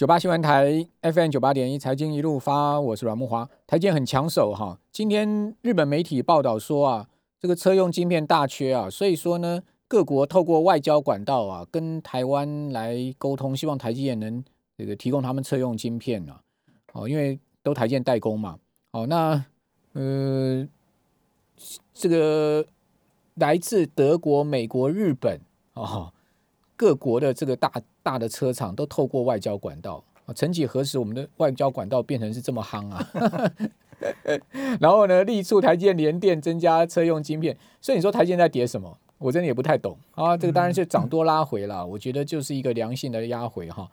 九八新闻台 FM 九八点一财经一路发，我是阮木华。台积电很抢手哈，今天日本媒体报道说啊，这个车用晶片大缺啊，所以说呢，各国透过外交管道啊，跟台湾来沟通，希望台积电能这个提供他们车用晶片啊，哦，因为都台建代工嘛，哦，那呃，这个来自德国、美国、日本哦。各国的这个大大的车厂都透过外交管道啊，曾几何时，我们的外交管道变成是这么夯啊？然后呢，力促台积电联电增加车用晶片，所以你说台积电在跌什么？我真的也不太懂啊。这个当然是涨多拉回了，我觉得就是一个良性的压回哈。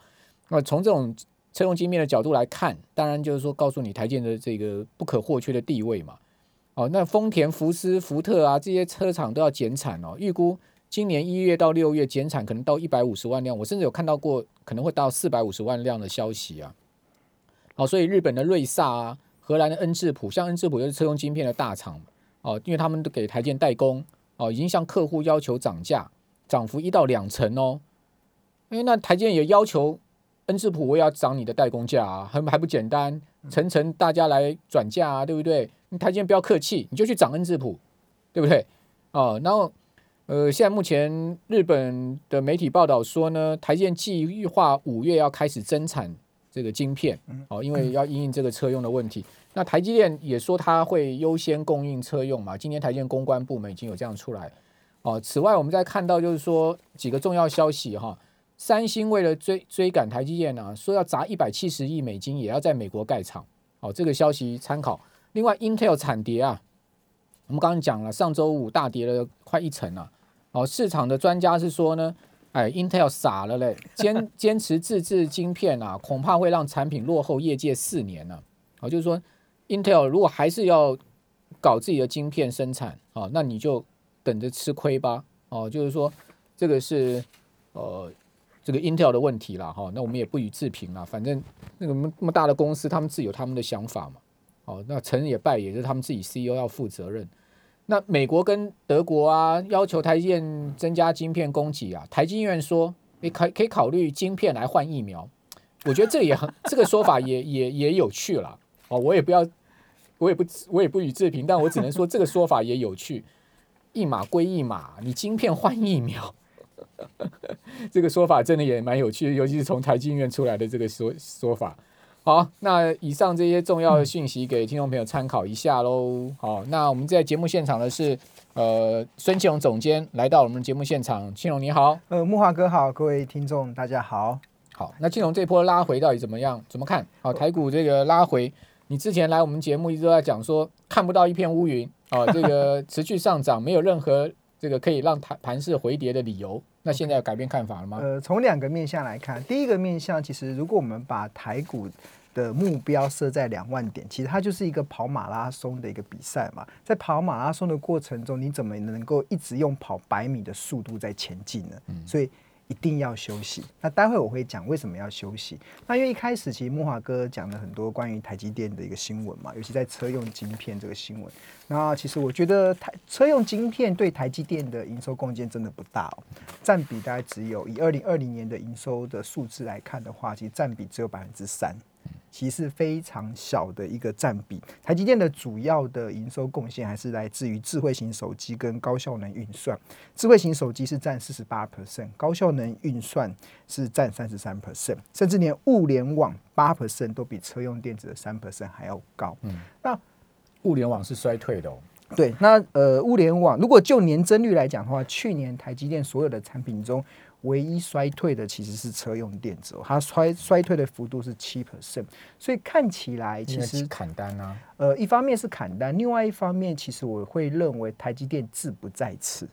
那从这种车用晶片的角度来看，当然就是说告诉你台积电的这个不可或缺的地位嘛。哦，那丰田、福斯、福特啊这些车厂都要减产哦，预估。今年一月到六月减产可能到一百五十万辆，我甚至有看到过可能会到四百五十万辆的消息啊。好，所以日本的瑞萨啊，荷兰的恩智浦，像恩智浦就是车用晶片的大厂哦，因为他们都给台建代工哦，已经向客户要求涨价，涨幅一到两成哦。哎，那台建也要求恩智浦我也要涨你的代工价啊，还还不简单，层层大家来转嫁啊，对不对？你台建不要客气，你就去涨恩智浦，对不对？哦，然后。呃，现在目前日本的媒体报道说呢，台积电计划五月要开始增产这个晶片，哦，因为要应应这个车用的问题。那台积电也说它会优先供应车用嘛，今天台积电公关部门已经有这样出来。哦，此外我们再看到就是说几个重要消息哈，三星为了追追赶台积电呢，说要砸一百七十亿美金也要在美国盖厂。哦，这个消息参考。另外，Intel 产跌啊，我们刚刚讲了，上周五大跌了快一成啊。哦，市场的专家是说呢，哎，Intel 傻了嘞，坚 坚持自制晶片啊，恐怕会让产品落后业界四年呢。哦，就是说，Intel 如果还是要搞自己的晶片生产，哦，那你就等着吃亏吧。哦，就是说，这个是呃，这个 Intel 的问题了哈。那我们也不予置评了，反正那个那么大的公司，他们自有他们的想法嘛。哦，那成也败，也是他们自己 CEO 要负责任。那美国跟德国啊，要求台积电增加晶片供给啊，台积院说，你可可以考虑晶片来换疫苗，我觉得这也很 这个说法也也也有趣了哦，我也不要，我也不我也不予置评，但我只能说这个说法也有趣，一码归一码，你晶片换疫苗，这个说法真的也蛮有趣，尤其是从台积院出来的这个说说法。好，那以上这些重要的讯息给听众朋友参考一下喽。好，那我们在节目现场的是呃孙庆荣总监来到我们节目现场，庆荣你好，呃木华哥好，各位听众大家好。好，那庆荣这波拉回到底怎么样？怎么看？好，台股这个拉回，你之前来我们节目一直都在讲说看不到一片乌云啊，这个持续上涨，没有任何这个可以让盘盘势回跌的理由。那现在有改变看法了吗？呃，从两个面向来看，第一个面向其实如果我们把台股的目标设在两万点，其实它就是一个跑马拉松的一个比赛嘛。在跑马拉松的过程中，你怎么能够一直用跑百米的速度在前进呢？所以一定要休息。那待会我会讲为什么要休息。那因为一开始其实木华哥讲了很多关于台积电的一个新闻嘛，尤其在车用晶片这个新闻。那其实我觉得台车用晶片对台积电的营收贡献真的不大哦，占比大概只有以二零二零年的营收的数字来看的话，其实占比只有百分之三。其实非常小的一个占比，台积电的主要的营收贡献还是来自于智慧型手机跟高效能运算。智慧型手机是占四十八 percent，高效能运算是占三十三 percent，甚至连物联网八 percent 都比车用电子的三 percent 还要高。嗯，那物联网是衰退的哦。对，那呃，物联网如果就年增率来讲的话，去年台积电所有的产品中。唯一衰退的其实是车用电子，它衰衰退的幅度是七 percent，所以看起来其实砍单啊。呃，一方面是砍单，另外一方面其实我会认为台积电志不在此。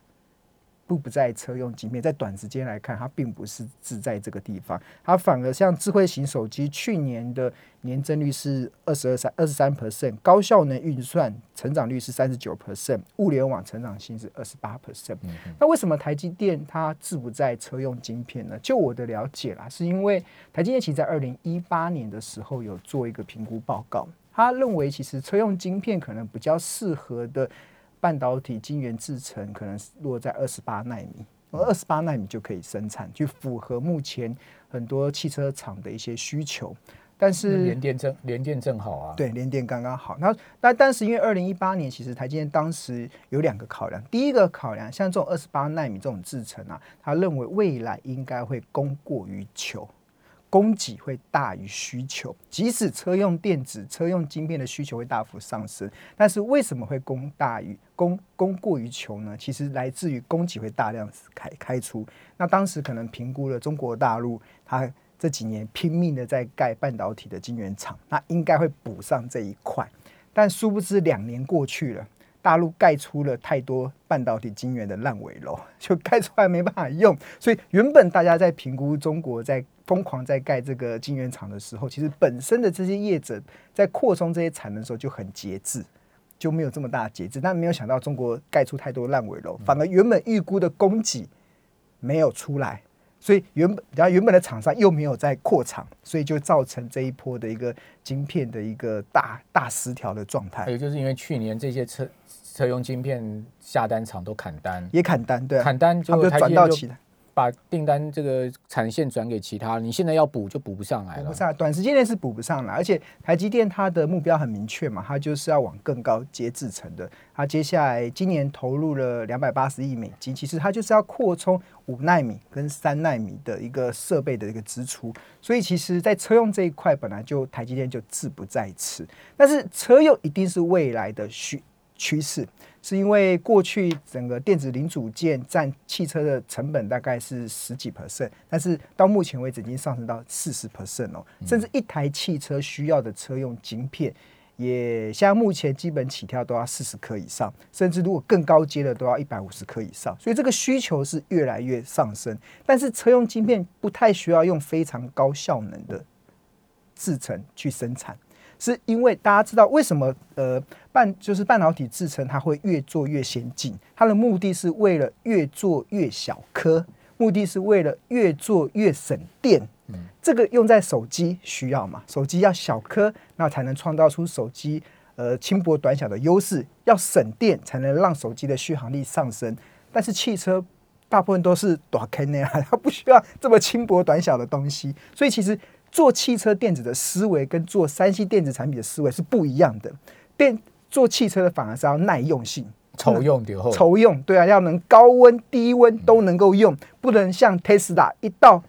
不不在车用晶片，在短时间来看，它并不是只在这个地方，它反而像智慧型手机，去年的年增率是二十二三二十三 percent，高效能运算成长率是三十九 percent，物联网成长性是二十八 percent。那为什么台积电它志不在车用晶片呢？就我的了解啦，是因为台积电其实在二零一八年的时候有做一个评估报告，他认为其实车用晶片可能比较适合的。半导体晶圆制程可能落在二十八纳米，而二十八纳米就可以生产，就符合目前很多汽车厂的一些需求。但是联电正联电正好啊，对，联电刚刚好。那那但是因为二零一八年，其实台积电当时有两个考量。第一个考量，像这种二十八纳米这种制程啊，他认为未来应该会供过于求，供给会大于需求。即使车用电子、车用晶片的需求会大幅上升，但是为什么会供大于供供过于求呢？其实来自于供给会大量开开出。那当时可能评估了中国大陆，它这几年拼命的在盖半导体的晶圆厂，那应该会补上这一块。但殊不知两年过去了，大陆盖出了太多半导体晶圆的烂尾楼，就盖出来没办法用。所以原本大家在评估中国在疯狂在盖这个晶圆厂的时候，其实本身的这些业者在扩充这些产能的时候就很节制，就没有这么大的节制。但没有想到中国盖出太多烂尾楼，反而原本预估的供给没有出来。所以原本，然后原本的厂商又没有在扩厂，所以就造成这一波的一个晶片的一个大大失调的状态。还有就是因为去年这些车车用晶片下单厂都砍单，也砍单，对，砍单就转到其他。把订单这个产线转给其他，你现在要补就补不上来了。补不上，短时间内是补不上了。而且台积电它的目标很明确嘛，它就是要往更高阶制成的。它接下来今年投入了两百八十亿美金，其实它就是要扩充五纳米跟三纳米的一个设备的一个支出。所以其实，在车用这一块，本来就台积电就志不在此。但是车用一定是未来的趋趋势。是因为过去整个电子零组件占汽车的成本大概是十几 percent，但是到目前为止已经上升到四十 percent 哦，甚至一台汽车需要的车用晶片，也像目前基本起跳都要四十颗以上，甚至如果更高阶的都要一百五十颗以上，所以这个需求是越来越上升。但是车用晶片不太需要用非常高效能的制程去生产。是因为大家知道为什么呃半就是半导体制成它会越做越先进，它的目的是为了越做越小颗，目的是为了越做越省电。嗯，这个用在手机需要嘛？手机要小颗，那才能创造出手机呃轻薄短小的优势。要省电才能让手机的续航力上升。但是汽车大部分都是短坑的呀，它不需要这么轻薄短小的东西，所以其实。做汽车电子的思维跟做三 C 电子产品的思维是不一样的。电做汽车的反而是要耐用性，愁用点后，抽用对啊，要能高温低温都能够用，不能像 Tesla 一到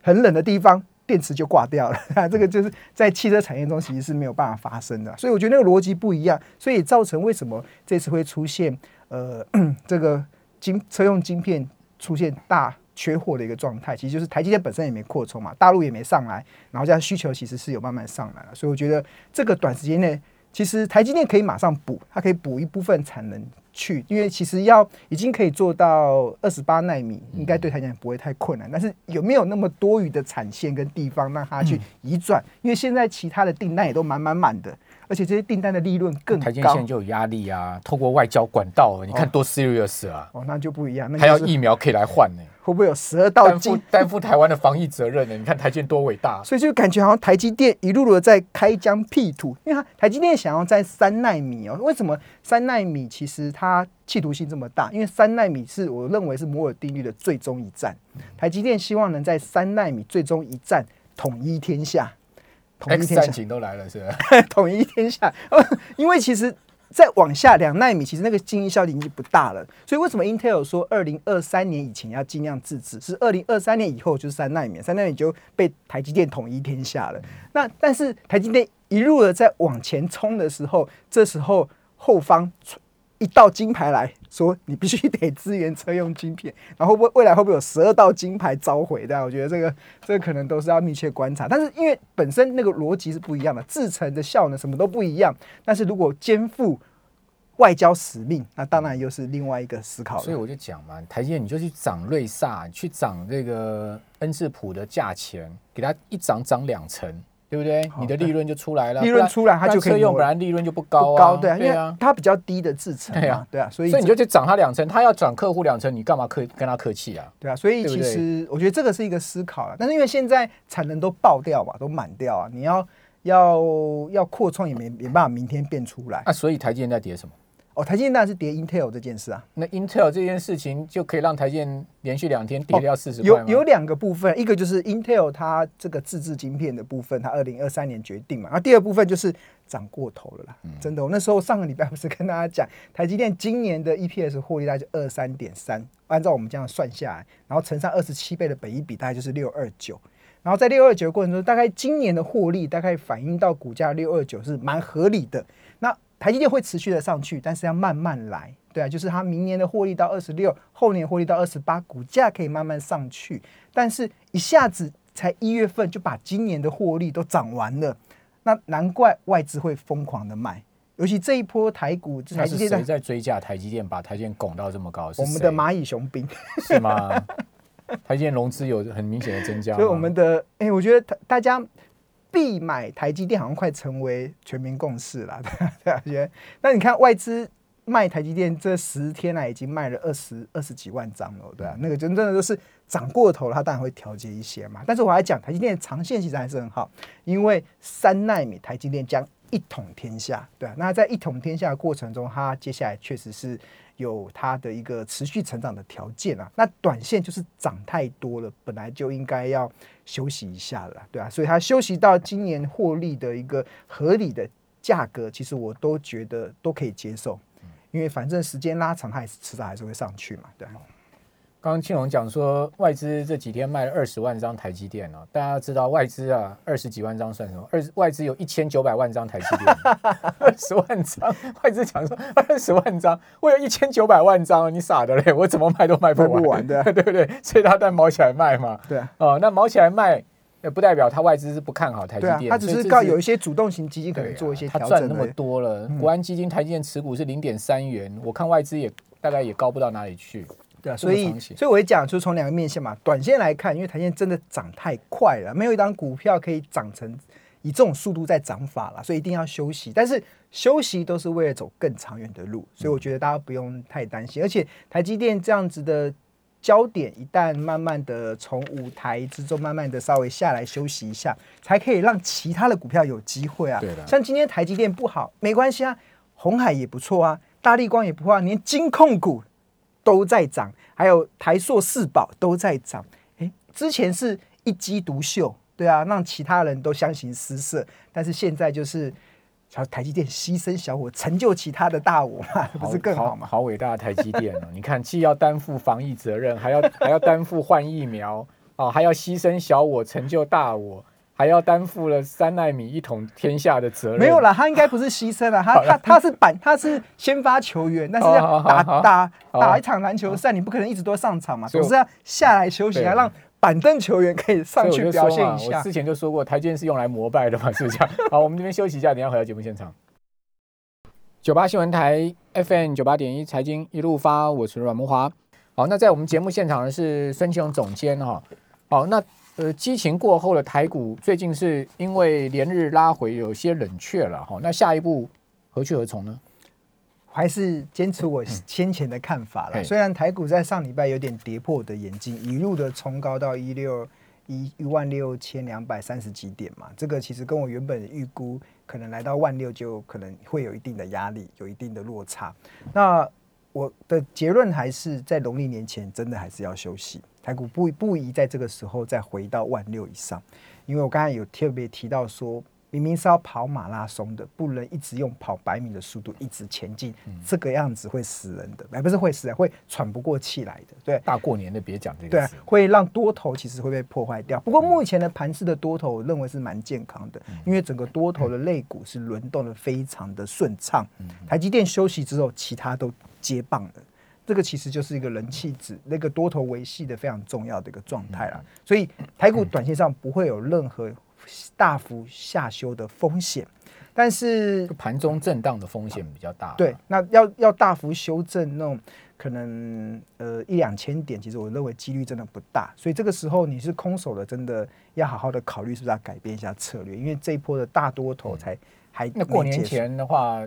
很冷的地方电池就挂掉了。这个就是在汽车产业中其实是没有办法发生的。所以我觉得那个逻辑不一样，所以造成为什么这次会出现呃 这个晶车用晶片出现大。缺货的一个状态，其实就是台积电本身也没扩充嘛，大陆也没上来，然后这样需求其实是有慢慢上来了，所以我觉得这个短时间内，其实台积电可以马上补，它可以补一部分产能去，因为其实要已经可以做到二十八纳米，应该对台积电不会太困难，但是有没有那么多余的产线跟地方让它去移转？因为现在其他的订单也都满满满的。而且这些订单的利润更高，台积电就有压力啊。透过外交管道，你看多 serious 啊！哦，那就不一样。还要疫苗可以来换呢？会不会有十二道金 担负台湾的防疫责任呢？你看台积电多伟大！所以就感觉好像台积电一路路的在开疆辟土，因为台积电想要在三纳米哦。为什么三纳米其实它企图性这么大？因为三纳米是我认为是摩尔定律的最终一战。台积电希望能在三纳米最终一战统一天下。统一天下都来了，是吧？统一天下，因为其实再往下两纳米，其实那个经营效力已经不大了。所以为什么 Intel 说二零二三年以前要尽量自制？是二零二三年以后就是三纳米，三纳米就被台积电统一天下了。那但是台积电一路的在往前冲的时候，这时候后方。一道金牌来说，你必须得支援车用晶片，然后未未来会不会有十二道金牌召回？的？我觉得这个这个可能都是要密切观察。但是因为本身那个逻辑是不一样的，制成的效能什么都不一样。但是如果肩负外交使命，那当然又是另外一个思考。所以我就讲嘛，台积电你就去涨瑞萨，去涨这个恩智浦的价钱，给它一涨涨两成。对不对？你的利润就出来了。利润出来，它就可以用，不然利润就不高啊。高对啊，因为它比较低的制成。对啊，对啊，所以所以你就去涨它两成，它要涨客户两成，你干嘛客跟他客气啊？对啊，所以其实我觉得这个是一个思考了。但是因为现在产能都爆掉嘛，都满掉啊，你要要要扩创也没没办法明天变出来。那所以台积电在跌什么？哦，台积电当然是跌 Intel 这件事啊。那 Intel 这件事情就可以让台积电连续两天跌掉四十？有有两个部分，一个就是 Intel 它这个自制晶片的部分，它二零二三年决定嘛。然后第二部分就是涨过头了啦，真的。我那时候上个礼拜不是跟大家讲，台积电今年的 EPS 获利大概就二三点三，按照我们这样算下来，然后乘上二十七倍的本益比，大概就是六二九。然后在六二九的过程中，大概今年的获利大概反映到股价六二九是蛮合理的。那台积电会持续的上去，但是要慢慢来，对啊，就是它明年的获利到二十六，后年获利到二十八，股价可以慢慢上去。但是一下子才一月份就把今年的获利都涨完了，那难怪外资会疯狂的卖。尤其这一波台股，台积电在追价台积电，把台积电拱到这么高，我们的蚂蚁雄兵是吗？台积电融资有很明显的增加，所以我们的哎，我觉得大家必买台积电好像快成为全民共识了，对啊，觉得那你看外资卖台积电这十天来已经卖了二十二十几万张了，对啊，那个真正的就是涨过头了，它当然会调节一些嘛。但是我还讲台积电长线其实还是很好，因为三纳米台积电将一统天下，对啊，那在一统天下的过程中，它接下来确实是。有它的一个持续成长的条件啊，那短线就是涨太多了，本来就应该要休息一下了，对啊，所以它休息到今年获利的一个合理的价格，其实我都觉得都可以接受，因为反正时间拉长，它也是迟早还是会上去嘛，对。刚刚庆龙讲说，外资这几天卖了二十万张台积电哦，大家知道外资啊，二十几万张算什么？二外资有一千九百万张台积电，二十万张，外资讲说二十万张，我有一千九百万张，你傻的嘞？我怎么卖都卖不完的，对不对？所以他在毛起来卖嘛，对啊，哦，那毛起来卖，也不代表他外资是不看好台积电，他只是告有一些主动型基金可能做一些调整。他赚那么多了，国安基金台积电持股是零点三元，我看外资也大概也高不到哪里去。对啊，所以所以我会讲，就是从两个面线嘛。短线来看，因为台积真的涨太快了，没有一张股票可以涨成以这种速度在涨法了，所以一定要休息。但是休息都是为了走更长远的路，所以我觉得大家不用太担心。而且台积电这样子的焦点，一旦慢慢的从舞台之中慢慢的稍微下来休息一下，才可以让其他的股票有机会啊。对的，像今天台积电不好没关系啊，红海也不错啊，大力光也不错，连金控股。都在涨，还有台塑四宝都在涨。哎，之前是一枝独秀，对啊，让其他人都相形失色。但是现在就是小台积电牺牲小我，成就其他的大我嘛，不是更好吗？好伟大的台积电哦！你看，既要担负防疫责任，还要还要担负换疫苗哦，还要牺牲小我，成就大我。还要担负了三纳米一统天下的责任。没有啦，他应该不是牺牲了，他 他他是板，他是先发球员，但是要打打打一场篮球赛，你不可能一直都上场嘛，总是要下来休息，要让板凳球员可以上去表现一下。我之前就说过，台阶是用来膜拜的嘛，是不是这样？好，我们这边休息一下，等下回到节目现场。九八新闻台 FM 九八点一财经一路发，我是阮木华。好，那在我们节目现场的是孙庆荣总监哈。好，那。呃，激情过后的台股最近是因为连日拉回，有些冷却了哈。那下一步何去何从呢？还是坚持我先前的看法了。虽然台股在上礼拜有点跌破我的眼镜，一路的冲高到一六一一万六千两百三十几点嘛，这个其实跟我原本预估可能来到万六就可能会有一定的压力，有一定的落差。那我的结论还是在农历年前，真的还是要休息。台股不不宜在这个时候再回到万六以上，因为我刚才有特别提到说，明明是要跑马拉松的，不能一直用跑百米的速度一直前进，这个样子会死人的，哎，不是会死人，会喘不过气来的。对，大过年的别讲这个，对，会让多头其实会被破坏掉。不过目前的盘势的多头，我认为是蛮健康的，因为整个多头的肋骨是轮动的非常的顺畅。台积电休息之后，其他都接棒了。这个其实就是一个人气值，那个多头维系的非常重要的一个状态了，所以台股短线上不会有任何大幅下修的风险，但是盘中震荡的风险比较大。对，那要要大幅修正那种可能呃一两千点，其实我认为几率真的不大，所以这个时候你是空手的，真的要好好的考虑是不是要改变一下策略，因为这一波的大多头才还那过年前的话，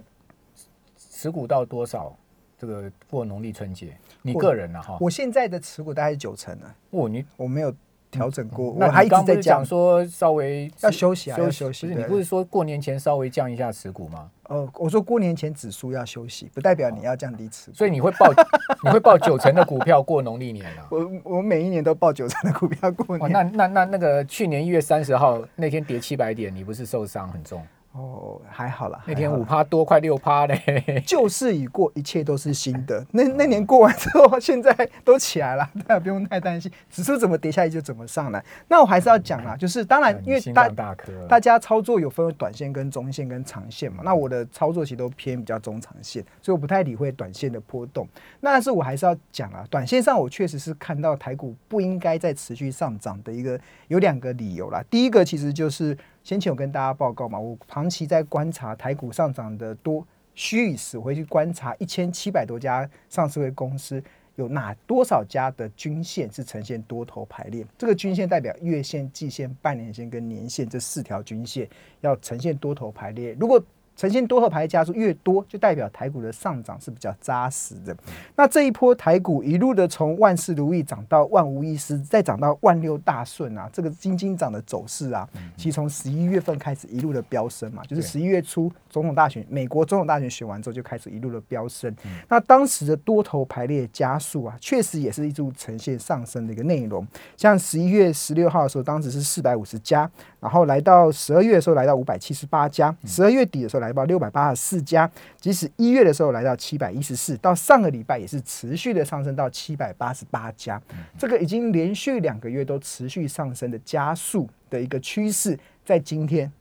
持股到多少？这个过农历春节，你个人呢？哈，我现在的持股大概是九成了。哦，你我没有调整过，那我还一直在讲。说稍微要休息啊要休息对不是你不是说过年前稍微降一下持股吗？呃，我说过年前指数要休息，不代表你要降低持股。所以你会报 你会报九成的股票过农历年啊？我我每一年都报九成的股票过哇，年。那那那那个去年一月三十号那天跌七百点，你不是受伤很重？哦，还好啦，那天五趴多，快六趴嘞。旧 事已过，一切都是新的。那那年过完之后，现在都起来了，大家不用太担心，指数怎么跌下来就怎么上来。那我还是要讲啦，就是当然，因为大大，大家操作有分为短线、跟中线、跟长线嘛。那我的操作其实都偏比较中长线，所以我不太理会短线的波动。那但是我还是要讲啊，短线上我确实是看到台股不应该再持续上涨的一个有两个理由啦。第一个其实就是先前有跟大家报告嘛，我长期在观察台股上涨的多虚与实，回去观察一千七百多家上市会公司。有哪多少家的均线是呈现多头排列？这个均线代表月线、季线、半年线跟年线这四条均线要呈现多头排列。如果呈现多头排列加速越多，就代表台股的上涨是比较扎实的。那这一波台股一路的从万事如意涨到万无一失，再涨到万六大顺啊，这个金金涨的走势啊，其实从十一月份开始一路的飙升嘛，就是十一月初总统大选，美国总统大选选完之后就开始一路的飙升。那当时的多头排列加速啊，确实也是一路呈现上升的一个内容。像十一月十六号的时候，当时是四百五十家，然后来到十二月的时候来到五百七十八家，十二月底的时候来到六百八十四家，即使一月的时候来到七百一十四，到上个礼拜也是持续的上升到七百八十八家，这个已经连续两个月都持续上升的加速的一个趋势，在今天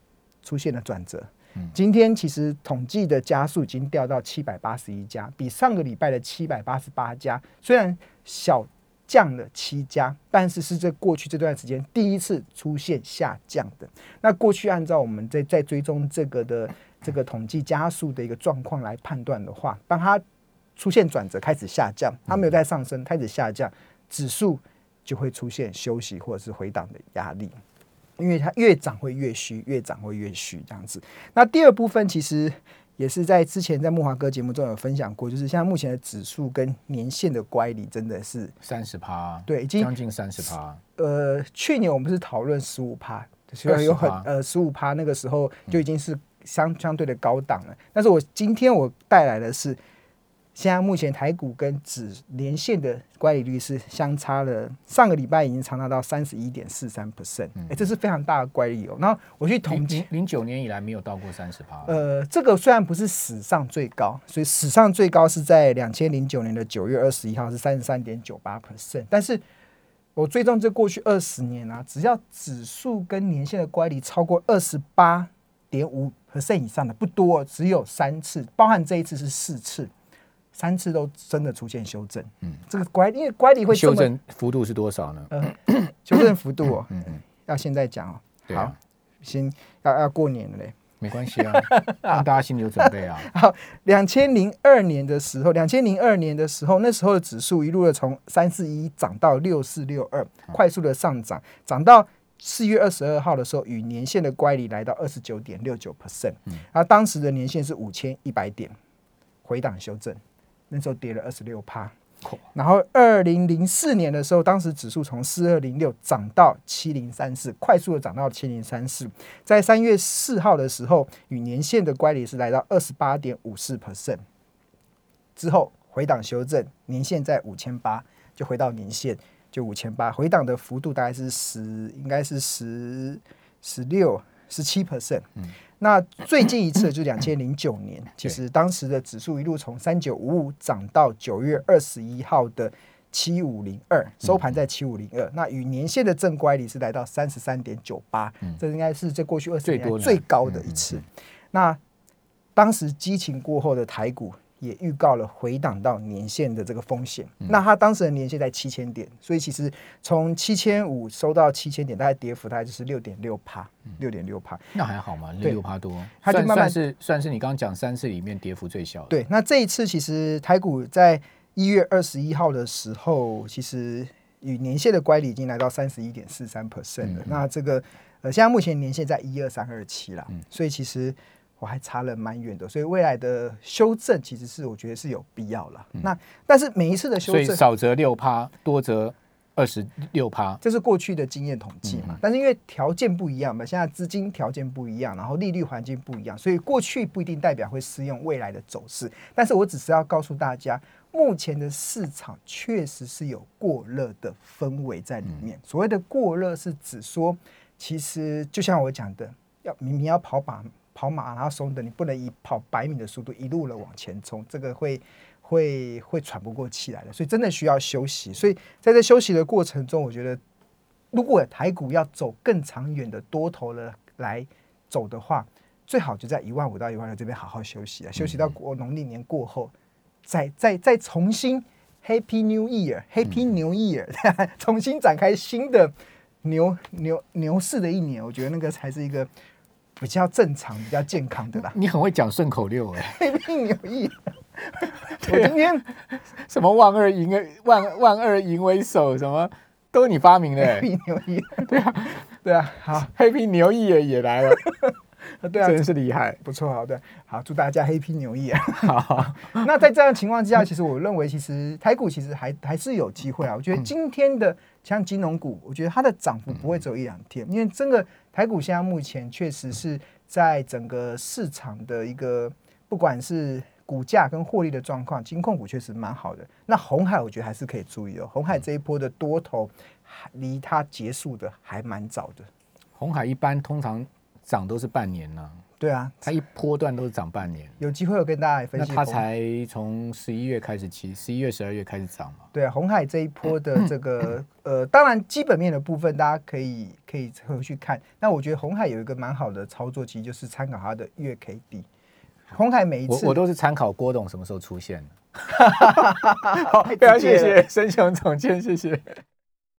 出现了转折。今天其实统计的加速已经掉到七百八十一家，比上个礼拜的七百八十八家虽然小降了七家，但是是这过去这段时间第一次出现下降的。那过去按照我们在在追踪这个的这个统计加速的一个状况来判断的话，当它出现转折开始下降，它没有在上升，开始下降，指数就会出现休息或者是回档的压力。因为它越涨会越虚，越涨会越虚这样子。那第二部分其实也是在之前在木华哥节目中有分享过，就是像目前的指数跟年限的乖离真的是三十趴，对已经将近三十趴。呃，去年我们是讨论十五趴，所以有很呃十五趴那个时候就已经是相相对的高档了。但是我今天我带来的是，现在目前台股跟指连线的乖离率是相差了，上个礼拜已经长达到三十一点四三 percent，哎，这是非常大的乖离哦。然后我去统计零，零九年以来没有到过三十趴。呃，这个虽然不是史上最高，所以史上最高是在两千零九年的九月二十一号是三十三点九八 percent，但是我追踪这过去二十年啊，只要指数跟年限的乖离超过二十八点五 percent 以上的不多，只有三次，包含这一次是四次，三次都真的出现修正。嗯，这个乖，因为乖离会修正幅度是多少呢？呃 修正幅度哦，嗯嗯，要现在讲哦，好啊，，先要要过年了嘞。没关系啊，让大家心里有准备啊。好，两千零二年的时候，两千零二年的时候，那时候的指数一路的从三四一涨到六四六二，快速的上涨，涨到四月二十二号的时候，与年线的乖离来到二十九点六九 percent，而当时的年线是五千一百点，回档修正，那时候跌了二十六趴。然后二零零四年的时候，当时指数从四二零六涨到七零三四，快速的涨到七零三四。在三月四号的时候，与年线的乖离是来到二十八点五四 percent，之后回档修正，年线在五千八，就回到年线就五千八，回档的幅度大概是十，应该是十十六十七 percent。那最近一次就是两千零九年，其实当时的指数一路从三九五五涨到九月二十一号的七五零二，收盘在七五零二。那与年线的正乖离是来到三十三点九八，这应该是这过去二十年最高的一次。那当时激情过后的台股也预告了回档到年线的这个风险。那它当时的年线在七千点，所以其实从七千五收到七千点，大概跌幅大概就是六点六帕，六点六帕。那还好嘛，对六趴多，它就慢慢算算是算是你刚刚讲三次里面跌幅最小的。对，那这一次其实台股在一月二十一号的时候，其实与年线的乖离已经来到三十一点四三 percent 了。那这个呃，现在目前年线在一二三二七啦，所以其实我还差了蛮远的。所以未来的修正其实是我觉得是有必要了。那但是每一次的修所以正，少则六趴，多则二十六趴，这是过去的经验统计嘛嗯？但是因为条件不一样嘛，现在资金条件不一样，然后利率环境不一样，所以过去不一定代表会适用未来的走势。但是我只是要告诉大家，目前的市场确实是有过热的氛围在里面。所谓的过热是指说，其实就像我讲的，要明明要跑马跑马拉松的，你不能以跑百米的速度一路的往前冲，这个会会会喘不过气来的，所以真的需要休息。所以在这休息的过程中，我觉得如果台股要走更长远的多头了来走的话，最好就在一万五到一万六这边好好休息啊，休息到过农历年过后，再再再重新 Happy New Year，Happy New Year，重新展开新的牛牛牛市的一年，我觉得那个才是一个比较正常、比较健康的啦。你很会讲顺口溜哎，Happy New Year，我今天什么万二赢万万二淫为首，什么都是你发明的哎 Happy New Year，对啊，对啊，好，，Happy 牛也也来了，对啊，真是厉害。不错，好的，好，祝大家 Happy New Year。好，那在这样的情况之下，其实我认为，其实台股其实还还是有机会啊。我觉得今天的像金融股，我觉得它的涨幅不会只有一两天，因为真的台股现在目前确实是在整个市场的一个不管是股价跟获利的状况，金控股确实蛮好的。那红海我觉得还是可以注意哦，红海这一波的多头还离它结束的还蛮早的。红海一般通常涨都是半年呢、对啊，它一波段都是涨半年，有机会我跟大家来分析。它才从十一月开始起，十一月、十二月开始涨嘛。对啊，红海这一波的这个呃，当然基本面的部分大家可以可以回去看。那我觉得红海有一个蛮好的操作，其实就是参考它的月 K D。红海每一次我我都是参考郭董什么时候出现的。好，非常谢谢申雄总监，谢谢。